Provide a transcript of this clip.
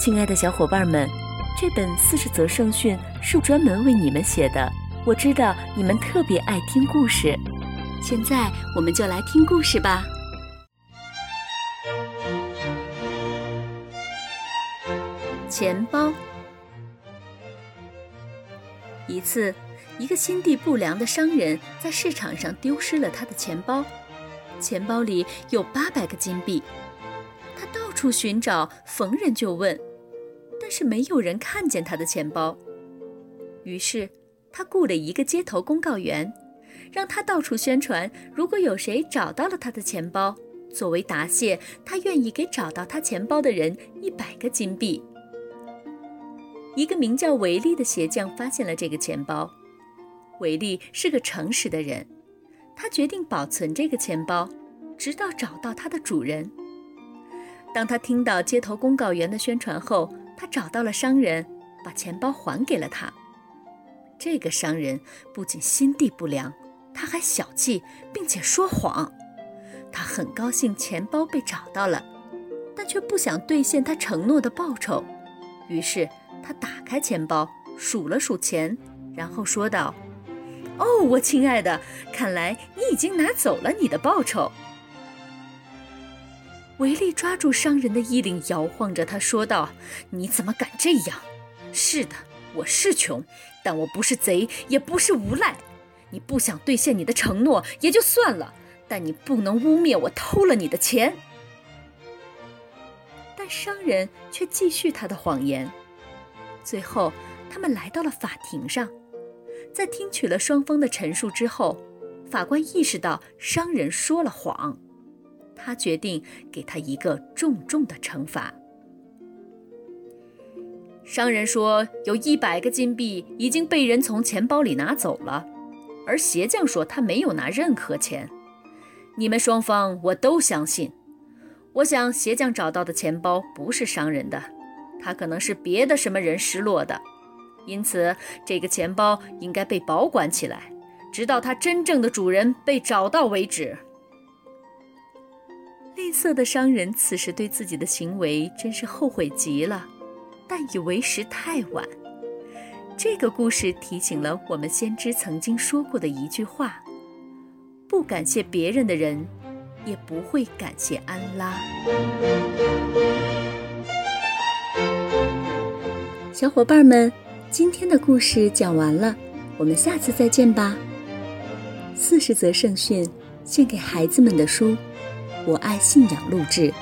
亲爱的小伙伴们，这本四十则圣训是专门为你们写的。我知道你们特别爱听故事，现在我们就来听故事吧。钱包。一次，一个心地不良的商人在市场上丢失了他的钱包，钱包里有八百个金币。他到处寻找，逢人就问。但是没有人看见他的钱包，于是他雇了一个街头公告员，让他到处宣传，如果有谁找到了他的钱包，作为答谢，他愿意给找到他钱包的人一百个金币。一个名叫维利的鞋匠发现了这个钱包，维利是个诚实的人，他决定保存这个钱包，直到找到它的主人。当他听到街头公告员的宣传后，他找到了商人，把钱包还给了他。这个商人不仅心地不良，他还小气，并且说谎。他很高兴钱包被找到了，但却不想兑现他承诺的报酬。于是他打开钱包，数了数钱，然后说道：“哦，我亲爱的，看来你已经拿走了你的报酬。”维利抓住商人的衣领，摇晃着他说道：“你怎么敢这样？是的，我是穷，但我不是贼，也不是无赖。你不想兑现你的承诺也就算了，但你不能污蔑我偷了你的钱。”但商人却继续他的谎言。最后，他们来到了法庭上，在听取了双方的陈述之后，法官意识到商人说了谎。他决定给他一个重重的惩罚。商人说，有一百个金币已经被人从钱包里拿走了，而鞋匠说他没有拿任何钱。你们双方我都相信。我想鞋匠找到的钱包不是商人的，他可能是别的什么人失落的，因此这个钱包应该被保管起来，直到它真正的主人被找到为止。吝啬的商人此时对自己的行为真是后悔极了，但已为时太晚。这个故事提醒了我们先知曾经说过的一句话：不感谢别人的人，也不会感谢安拉。小伙伴们，今天的故事讲完了，我们下次再见吧。四十则圣训，献给孩子们的书。我爱信仰录制。